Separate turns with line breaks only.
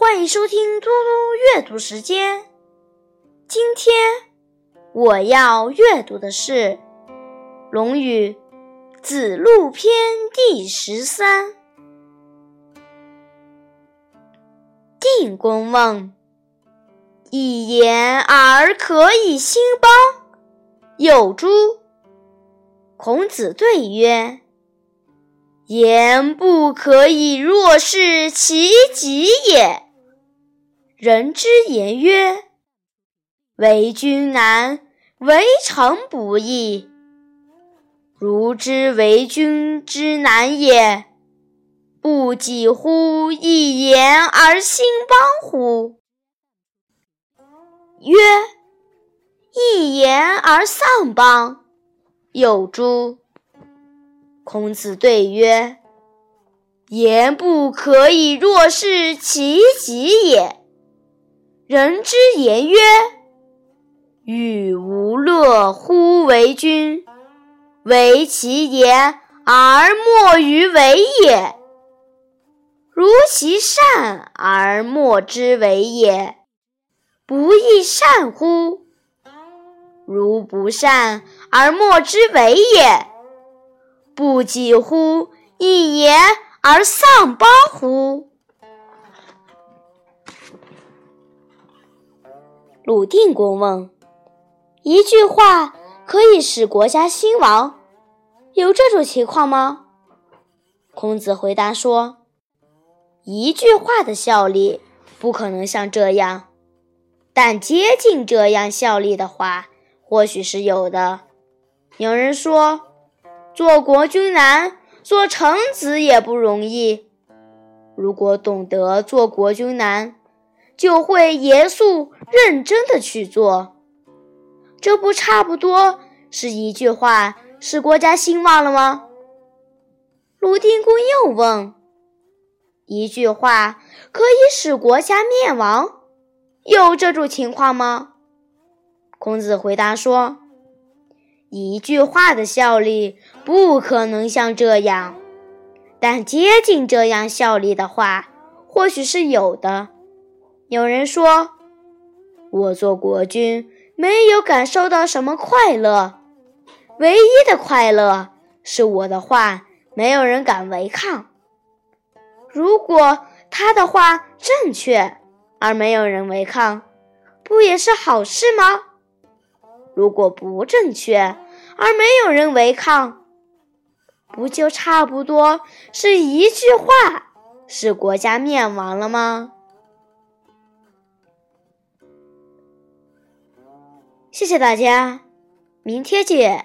欢迎收听嘟嘟阅读时间。今天我要阅读的是《论语·子路篇》第十三。定公问：“一言而可以兴邦，有诸？”孔子对曰：“言不可以若是其极也。”人之言曰：“为君难，为臣不易。如之为君之难也，不几乎一言而兴邦乎？”曰：“一言而丧邦，有诸？”孔子对曰：“言不可以若是其极也。”人之言曰：“与无乐乎为君？为其言而莫于为也。如其善而莫之为也，不亦善乎？如不善而莫之为也，不几乎一言而丧邦乎？”鲁定公问：“一句话可以使国家兴亡，有这种情况吗？”孔子回答说：“一句话的效力不可能像这样，但接近这样效力的话，或许是有的。有人说，做国君难，做臣子也不容易。如果懂得做国君难，就会严肃认真的去做，这不差不多是一句话使国家兴旺了吗？鲁定公又问：“一句话可以使国家灭亡，有这种情况吗？”孔子回答说：“一句话的效力不可能像这样，但接近这样效力的话，或许是有的。”有人说：“我做国君没有感受到什么快乐，唯一的快乐是我的话没有人敢违抗。如果他的话正确而没有人违抗，不也是好事吗？如果不正确而没有人违抗，不就差不多是一句话使国家灭亡了吗？”谢谢大家，明天见。